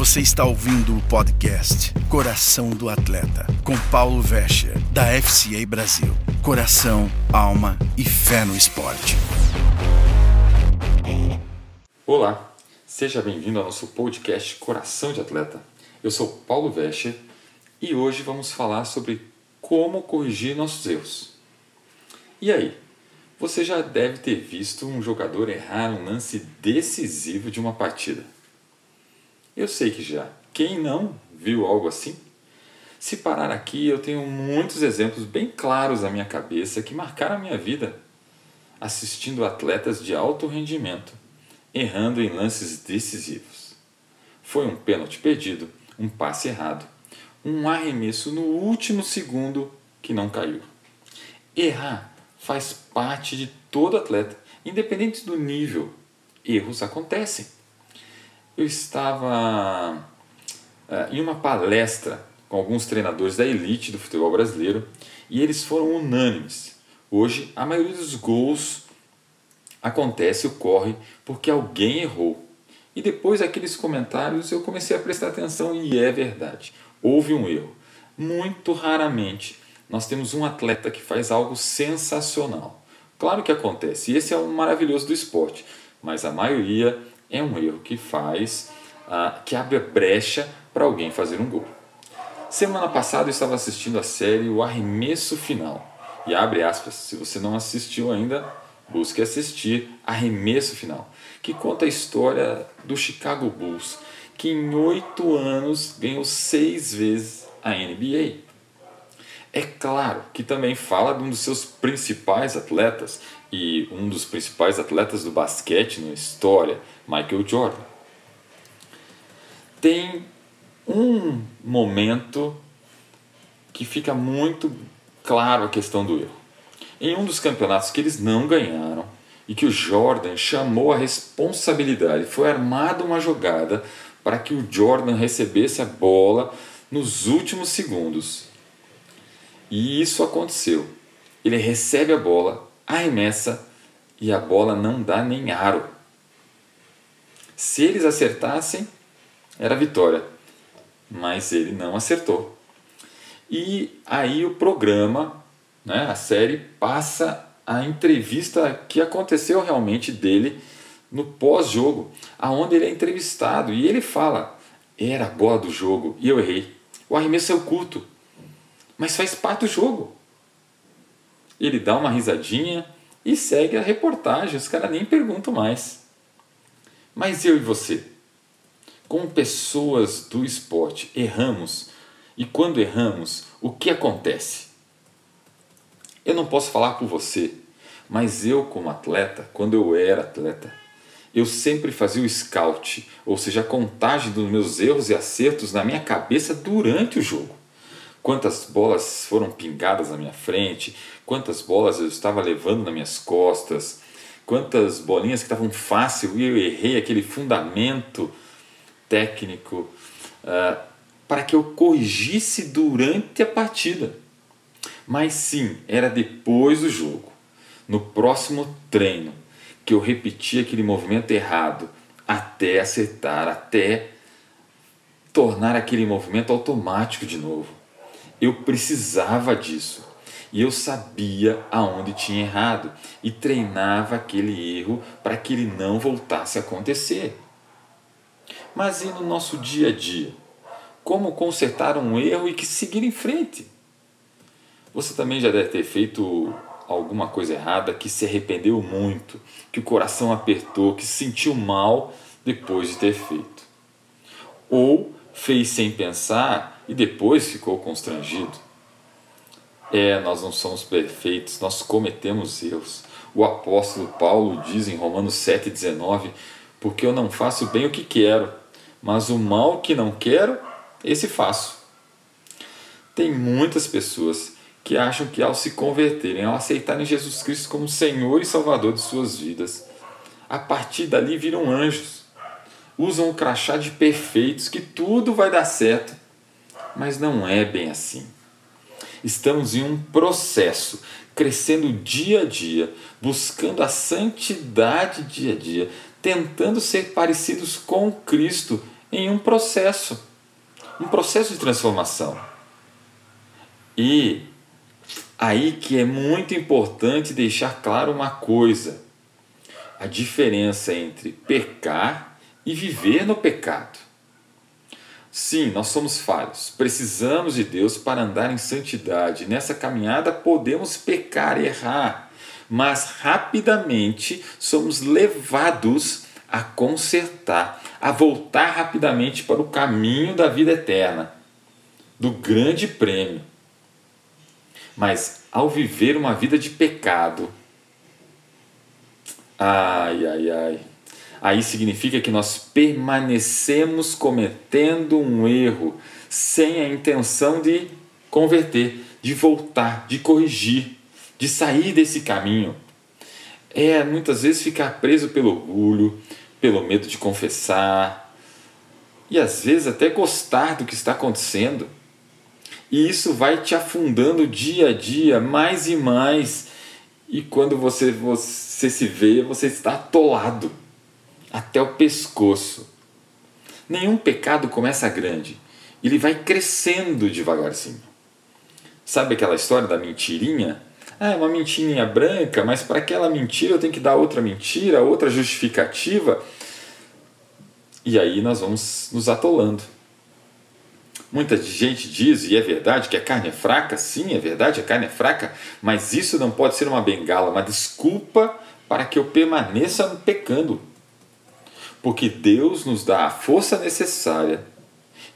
Você está ouvindo o podcast Coração do Atleta, com Paulo Vescher, da FCA Brasil. Coração, alma e fé no esporte. Olá, seja bem-vindo ao nosso podcast Coração de Atleta. Eu sou Paulo Vescher e hoje vamos falar sobre como corrigir nossos erros. E aí, você já deve ter visto um jogador errar um lance decisivo de uma partida. Eu sei que já. Quem não viu algo assim? Se parar aqui, eu tenho muitos exemplos bem claros na minha cabeça que marcaram a minha vida assistindo atletas de alto rendimento errando em lances decisivos. Foi um pênalti perdido, um passe errado, um arremesso no último segundo que não caiu. Errar faz parte de todo atleta, independente do nível. Erros acontecem. Eu estava uh, em uma palestra com alguns treinadores da elite do futebol brasileiro e eles foram unânimes. Hoje, a maioria dos gols acontece, ocorre porque alguém errou. E depois daqueles comentários eu comecei a prestar atenção e é verdade. Houve um erro. Muito raramente nós temos um atleta que faz algo sensacional. Claro que acontece, e esse é o maravilhoso do esporte, mas a maioria é um erro que faz, ah, que abre brecha para alguém fazer um gol. Semana passada eu estava assistindo a série O Arremesso Final. E abre aspas, se você não assistiu ainda, busque assistir Arremesso Final, que conta a história do Chicago Bulls, que em oito anos ganhou seis vezes a NBA. É claro que também fala de um dos seus principais atletas e um dos principais atletas do basquete na história, Michael Jordan. Tem um momento que fica muito claro a questão do erro. Em um dos campeonatos que eles não ganharam e que o Jordan chamou a responsabilidade, foi armada uma jogada para que o Jordan recebesse a bola nos últimos segundos e isso aconteceu. Ele recebe a bola, arremessa e a bola não dá nem aro. Se eles acertassem, era vitória. Mas ele não acertou. E aí o programa, né, a série, passa a entrevista que aconteceu realmente dele no pós-jogo, aonde ele é entrevistado e ele fala: era a bola do jogo e eu errei. O arremesso é o curto mas faz parte do jogo. Ele dá uma risadinha e segue a reportagem, os caras nem perguntam mais. Mas eu e você, como pessoas do esporte, erramos e quando erramos, o que acontece? Eu não posso falar por você, mas eu, como atleta, quando eu era atleta, eu sempre fazia o scout, ou seja, a contagem dos meus erros e acertos na minha cabeça durante o jogo quantas bolas foram pingadas na minha frente, quantas bolas eu estava levando nas minhas costas, quantas bolinhas que estavam fácil e eu errei aquele fundamento técnico uh, para que eu corrigisse durante a partida. Mas sim, era depois do jogo, no próximo treino, que eu repetia aquele movimento errado até acertar, até tornar aquele movimento automático de novo. Eu precisava disso. E eu sabia aonde tinha errado e treinava aquele erro para que ele não voltasse a acontecer. Mas e no nosso dia a dia? Como consertar um erro e que seguir em frente? Você também já deve ter feito alguma coisa errada que se arrependeu muito, que o coração apertou, que se sentiu mal depois de ter feito. Ou fez sem pensar e depois ficou constrangido. É, nós não somos perfeitos, nós cometemos erros. O apóstolo Paulo diz em Romanos 7,19: Porque eu não faço bem o que quero, mas o mal que não quero, esse faço. Tem muitas pessoas que acham que ao se converterem, ao aceitarem Jesus Cristo como Senhor e Salvador de suas vidas, a partir dali viram anjos, usam o crachá de perfeitos, que tudo vai dar certo mas não é bem assim. Estamos em um processo, crescendo dia a dia, buscando a santidade dia a dia, tentando ser parecidos com Cristo em um processo, um processo de transformação. E aí que é muito importante deixar claro uma coisa: a diferença entre pecar e viver no pecado. Sim, nós somos falhos, precisamos de Deus para andar em santidade. Nessa caminhada podemos pecar, errar, mas rapidamente somos levados a consertar, a voltar rapidamente para o caminho da vida eterna, do grande prêmio. Mas ao viver uma vida de pecado, ai, ai, ai, aí significa que nós permanecemos cometendo um erro sem a intenção de converter, de voltar, de corrigir, de sair desse caminho. É muitas vezes ficar preso pelo orgulho, pelo medo de confessar e às vezes até gostar do que está acontecendo. E isso vai te afundando dia a dia, mais e mais. E quando você, você se vê, você está atolado até o pescoço. Nenhum pecado começa grande, ele vai crescendo devagarzinho. Sabe aquela história da mentirinha? Ah, é uma mentirinha branca, mas para aquela mentira eu tenho que dar outra mentira, outra justificativa. E aí nós vamos nos atolando. Muita gente diz, e é verdade, que a carne é fraca. Sim, é verdade, a carne é fraca. Mas isso não pode ser uma bengala, uma desculpa para que eu permaneça pecando porque Deus nos dá a força necessária.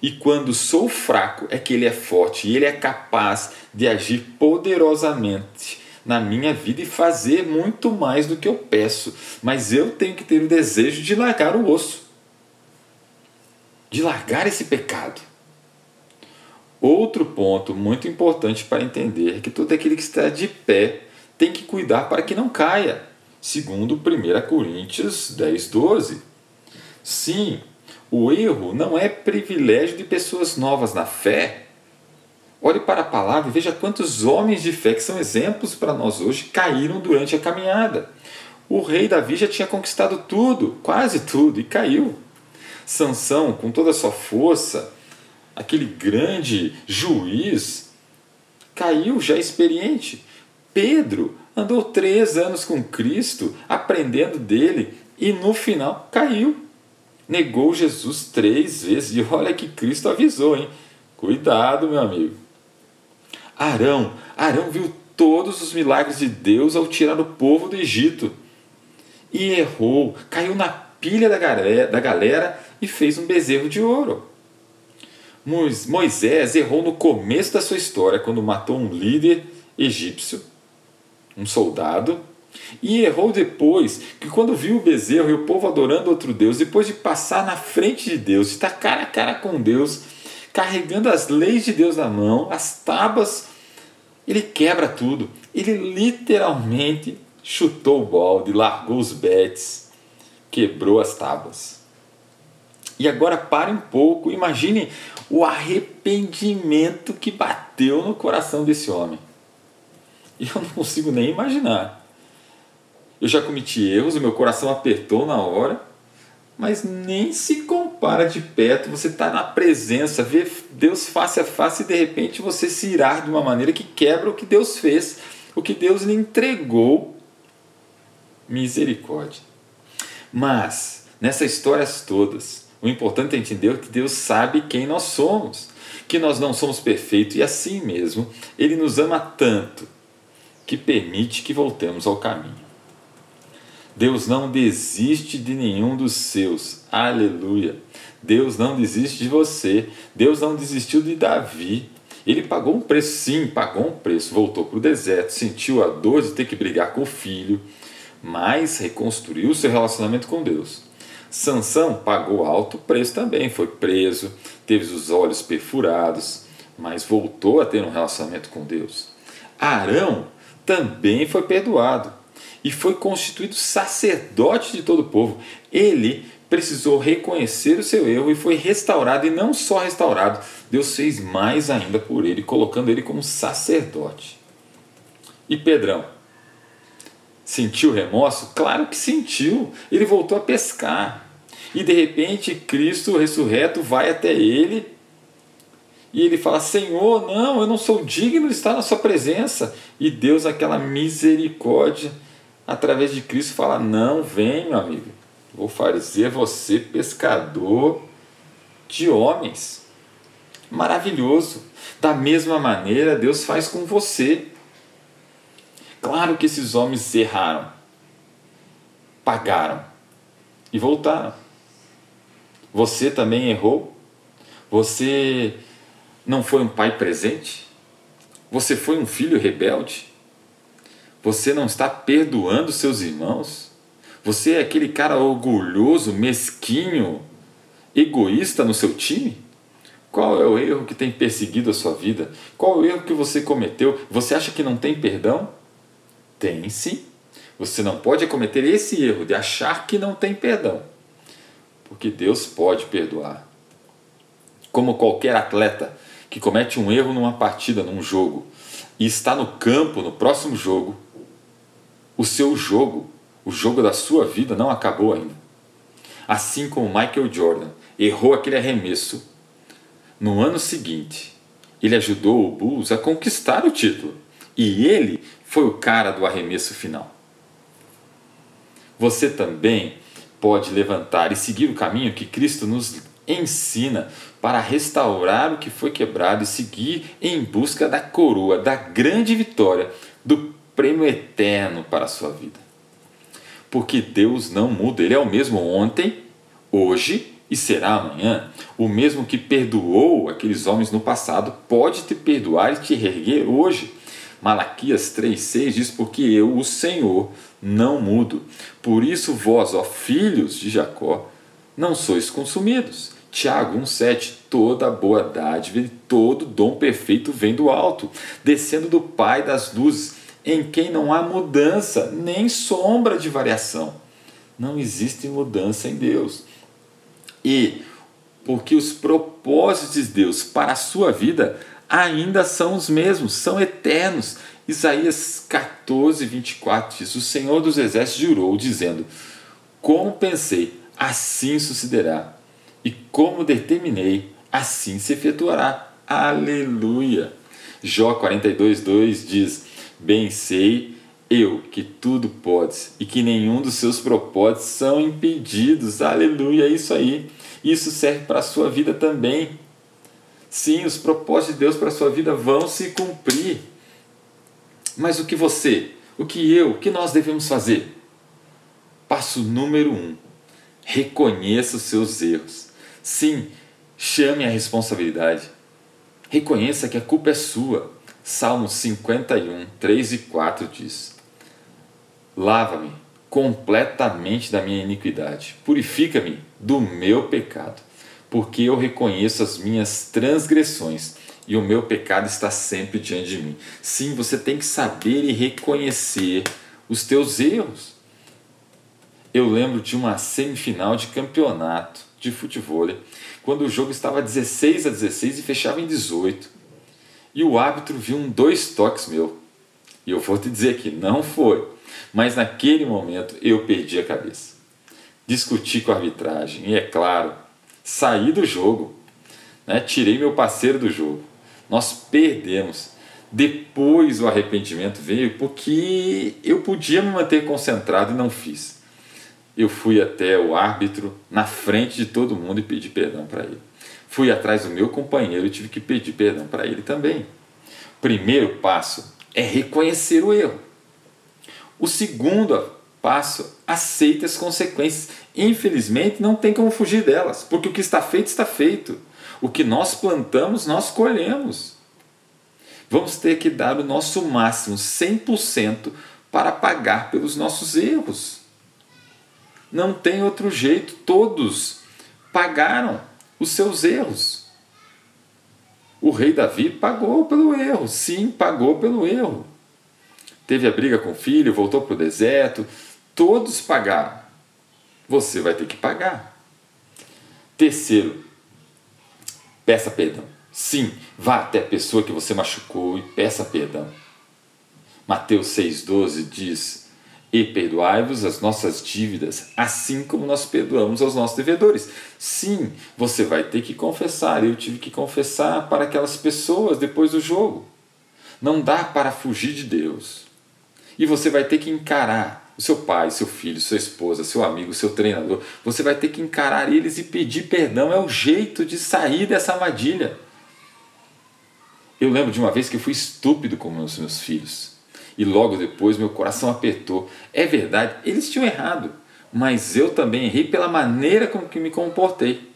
E quando sou fraco, é que Ele é forte e Ele é capaz de agir poderosamente na minha vida e fazer muito mais do que eu peço. Mas eu tenho que ter o desejo de largar o osso, de largar esse pecado. Outro ponto muito importante para entender é que todo aquele que está de pé tem que cuidar para que não caia, segundo 1 Coríntios 10, 12. Sim, o erro não é privilégio de pessoas novas na fé. Olhe para a palavra e veja quantos homens de fé que são exemplos para nós hoje caíram durante a caminhada. O rei Davi já tinha conquistado tudo, quase tudo, e caiu. Sansão, com toda a sua força, aquele grande juiz, caiu já experiente. Pedro andou três anos com Cristo, aprendendo dele, e no final caiu negou Jesus três vezes. E olha que Cristo avisou, hein? Cuidado, meu amigo. Arão, Arão viu todos os milagres de Deus ao tirar o povo do Egito. E errou, caiu na pilha da galera, da galera e fez um bezerro de ouro. Moisés errou no começo da sua história, quando matou um líder egípcio, um soldado, e errou depois, que quando viu o bezerro e o povo adorando outro Deus, depois de passar na frente de Deus, de estar cara a cara com Deus, carregando as leis de Deus na mão, as tábuas, ele quebra tudo. Ele literalmente chutou o balde, largou os betes, quebrou as tábuas. E agora pare um pouco, imagine o arrependimento que bateu no coração desse homem. Eu não consigo nem imaginar. Eu já cometi erros, o meu coração apertou na hora, mas nem se compara de perto. Você está na presença, vê Deus face a face e de repente você se irar de uma maneira que quebra o que Deus fez, o que Deus lhe entregou. Misericórdia. Mas, nessas histórias todas, o importante é entender que Deus sabe quem nós somos, que nós não somos perfeitos e assim mesmo, Ele nos ama tanto que permite que voltemos ao caminho. Deus não desiste de nenhum dos seus. Aleluia. Deus não desiste de você. Deus não desistiu de Davi. Ele pagou um preço, sim, pagou um preço. Voltou para o deserto, sentiu a dor de ter que brigar com o filho, mas reconstruiu seu relacionamento com Deus. Sansão pagou alto preço também, foi preso, teve os olhos perfurados, mas voltou a ter um relacionamento com Deus. Arão também foi perdoado e foi constituído sacerdote de todo o povo. Ele precisou reconhecer o seu erro e foi restaurado, e não só restaurado, Deus fez mais ainda por ele, colocando ele como sacerdote. E Pedrão? Sentiu remorso? Claro que sentiu. Ele voltou a pescar. E de repente Cristo ressurreto vai até ele e ele fala: Senhor, não, eu não sou digno de estar na Sua presença. E Deus, aquela misericórdia, através de Cristo, fala: Não, vem, meu amigo, vou fazer você pescador de homens. Maravilhoso. Da mesma maneira, Deus faz com você. Claro que esses homens erraram, pagaram e voltaram. Você também errou. Você não foi um pai presente? Você foi um filho rebelde? Você não está perdoando seus irmãos? Você é aquele cara orgulhoso, mesquinho, egoísta no seu time? Qual é o erro que tem perseguido a sua vida? Qual é o erro que você cometeu? Você acha que não tem perdão? Tem sim. Você não pode cometer esse erro de achar que não tem perdão. Porque Deus pode perdoar. Como qualquer atleta, que comete um erro numa partida, num jogo, e está no campo no próximo jogo, o seu jogo, o jogo da sua vida não acabou ainda. Assim como Michael Jordan errou aquele arremesso, no ano seguinte, ele ajudou o Bulls a conquistar o título. E ele foi o cara do arremesso final. Você também pode levantar e seguir o caminho que Cristo nos ensina para restaurar o que foi quebrado e seguir em busca da coroa, da grande vitória, do prêmio eterno para a sua vida. Porque Deus não muda, Ele é o mesmo ontem, hoje e será amanhã. O mesmo que perdoou aqueles homens no passado pode te perdoar e te erguer hoje. Malaquias 3,6 diz: Porque eu, o Senhor, não mudo. Por isso, vós, ó filhos de Jacó, não sois consumidos. Tiago 1,7: Toda boa dádiva e todo dom perfeito vem do alto, descendo do Pai das luzes, em quem não há mudança, nem sombra de variação. Não existe mudança em Deus. E porque os propósitos de Deus para a sua vida ainda são os mesmos, são eternos. Isaías 14, 24 diz: O Senhor dos Exércitos jurou, dizendo: Como pensei, assim sucederá e como determinei, assim se efetuará. Aleluia! Jó 42,2 diz: Bem sei eu que tudo podes e que nenhum dos seus propósitos são impedidos. Aleluia! É isso aí. Isso serve para a sua vida também. Sim, os propósitos de Deus para a sua vida vão se cumprir. Mas o que você, o que eu, o que nós devemos fazer? Passo número um: reconheça os seus erros. Sim, chame a responsabilidade. Reconheça que a culpa é sua. Salmo 51, 3 e 4 diz: Lava-me completamente da minha iniquidade, purifica-me do meu pecado, porque eu reconheço as minhas transgressões e o meu pecado está sempre diante de mim. Sim, você tem que saber e reconhecer os teus erros. Eu lembro de uma semifinal de campeonato de futebol, quando o jogo estava 16 a 16 e fechava em 18. E o árbitro viu um dois toques meu. E eu vou te dizer que não foi. Mas naquele momento eu perdi a cabeça. Discuti com a arbitragem e, é claro, saí do jogo. Né? Tirei meu parceiro do jogo. Nós perdemos. Depois o arrependimento veio porque eu podia me manter concentrado e não fiz eu fui até o árbitro na frente de todo mundo e pedi perdão para ele. Fui atrás do meu companheiro e tive que pedir perdão para ele também. Primeiro passo é reconhecer o erro. O segundo passo, aceite as consequências. Infelizmente, não tem como fugir delas, porque o que está feito está feito. O que nós plantamos, nós colhemos. Vamos ter que dar o nosso máximo, 100%, para pagar pelos nossos erros. Não tem outro jeito, todos pagaram os seus erros. O rei Davi pagou pelo erro, sim, pagou pelo erro. Teve a briga com o filho, voltou para o deserto, todos pagaram. Você vai ter que pagar. Terceiro, peça perdão. Sim, vá até a pessoa que você machucou e peça perdão. Mateus 6,12 diz: E perdoai-vos as nossas dívidas, assim como nós perdoamos aos nossos devedores. Sim, você vai ter que confessar. Eu tive que confessar para aquelas pessoas depois do jogo. Não dá para fugir de Deus. E você vai ter que encarar o seu pai, seu filho, sua esposa, seu amigo, seu treinador. Você vai ter que encarar eles e pedir perdão. É o jeito de sair dessa armadilha. Eu lembro de uma vez que eu fui estúpido com os meus filhos e logo depois meu coração apertou. É verdade, eles tinham errado, mas eu também errei pela maneira com que me comportei.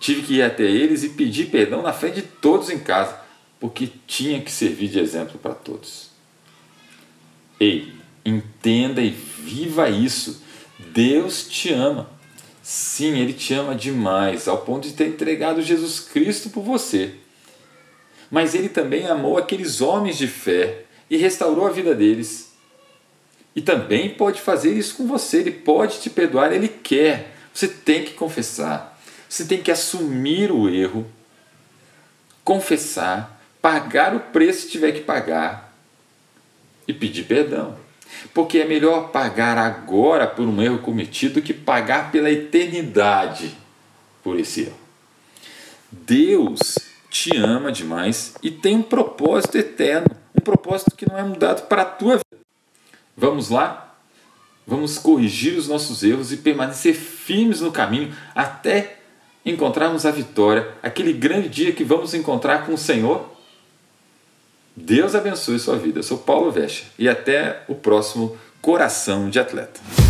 Tive que ir até eles e pedir perdão na frente de todos em casa, porque tinha que servir de exemplo para todos. Ei, entenda e viva isso. Deus te ama. Sim, Ele te ama demais, ao ponto de ter entregado Jesus Cristo por você. Mas Ele também amou aqueles homens de fé e restaurou a vida deles. E também pode fazer isso com você, ele pode te perdoar, ele quer. Você tem que confessar, você tem que assumir o erro, confessar, pagar o preço que tiver que pagar e pedir perdão. Porque é melhor pagar agora por um erro cometido do que pagar pela eternidade por esse erro. Deus te ama demais e tem um propósito eterno propósito que não é mudado para a tua vida. Vamos lá? Vamos corrigir os nossos erros e permanecer firmes no caminho até encontrarmos a vitória, aquele grande dia que vamos encontrar com o Senhor. Deus abençoe sua vida. Eu sou Paulo Vecha e até o próximo Coração de Atleta.